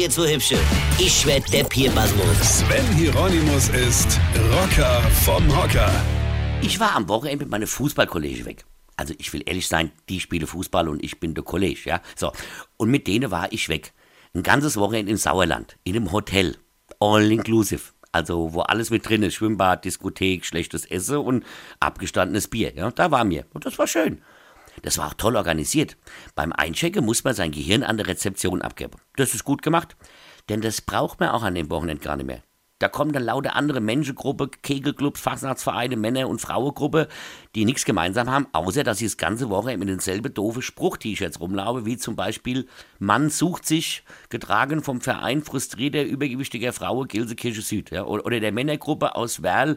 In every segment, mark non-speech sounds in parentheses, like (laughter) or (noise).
jetzt so hübsche. Ich werd der Pierpasmus. Sven Hieronymus ist Rocker vom Hocker. Ich war am Wochenende mit meiner Fußballkollege weg. Also ich will ehrlich sein, die spiele Fußball und ich bin der Kollege, ja. So. Und mit denen war ich weg. Ein ganzes Wochenende im Sauerland, in einem Hotel. All inclusive. Also, wo alles mit drin ist. Schwimmbad, Diskothek, schlechtes Essen und abgestandenes Bier. Ja, da war mir. Und das war schön. Das war auch toll organisiert. Beim Einchecken muss man sein Gehirn an der Rezeption abgeben. Das ist gut gemacht. Denn das braucht man auch an dem Wochenende gar nicht mehr. Da kommen dann lauter andere Menschengruppe, Kegelclubs, Fastnachtsvereine, Männer- und Frauengruppe, die nichts gemeinsam haben, außer dass sie das ganze Woche mit denselben doofe Spruch-T-Shirts rumlaufen, wie zum Beispiel Mann sucht sich, getragen vom Verein frustrierter, übergewichtiger Frau, Gilsekirche Süd. Ja, oder der Männergruppe aus Werl,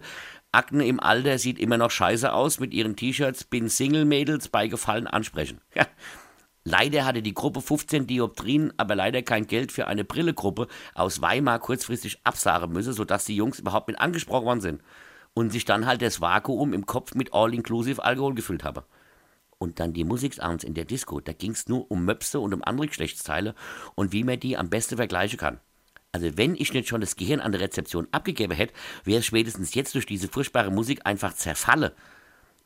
Akne im Alter sieht immer noch scheiße aus mit ihren T-Shirts, bin Single-Mädels bei Gefallen ansprechen. (laughs) Ja, Leider hatte die Gruppe 15 Dioptrien, aber leider kein Geld für eine Brillegruppe aus Weimar kurzfristig absagen müssen, sodass die Jungs überhaupt mit angesprochen worden sind. Und sich dann halt das Vakuum im Kopf mit All-Inclusive Alkohol gefüllt haben. Und dann die Musiksounds in der Disco, da ging es nur um Möpse und um andere Geschlechtsteile und wie man die am besten vergleichen kann. Also wenn ich nicht schon das Gehirn an der Rezeption abgegeben hätte, wäre es spätestens jetzt durch diese furchtbare Musik einfach zerfalle.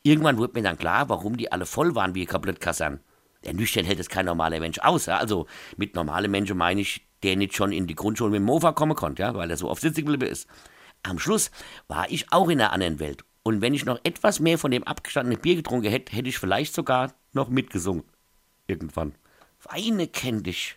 Irgendwann wurde mir dann klar, warum die alle voll waren wie Kablettkasern. Der nüchtern hält es kein normaler Mensch aus. Ja? Also mit normalen Menschen meine ich, der nicht schon in die Grundschule mit dem Mofa kommen konnte, ja? weil er so oft sitzen geblieben ist. Am Schluss war ich auch in einer anderen Welt. Und wenn ich noch etwas mehr von dem abgestandenen Bier getrunken hätte, hätte ich vielleicht sogar noch mitgesungen. Irgendwann. Weine kenn dich,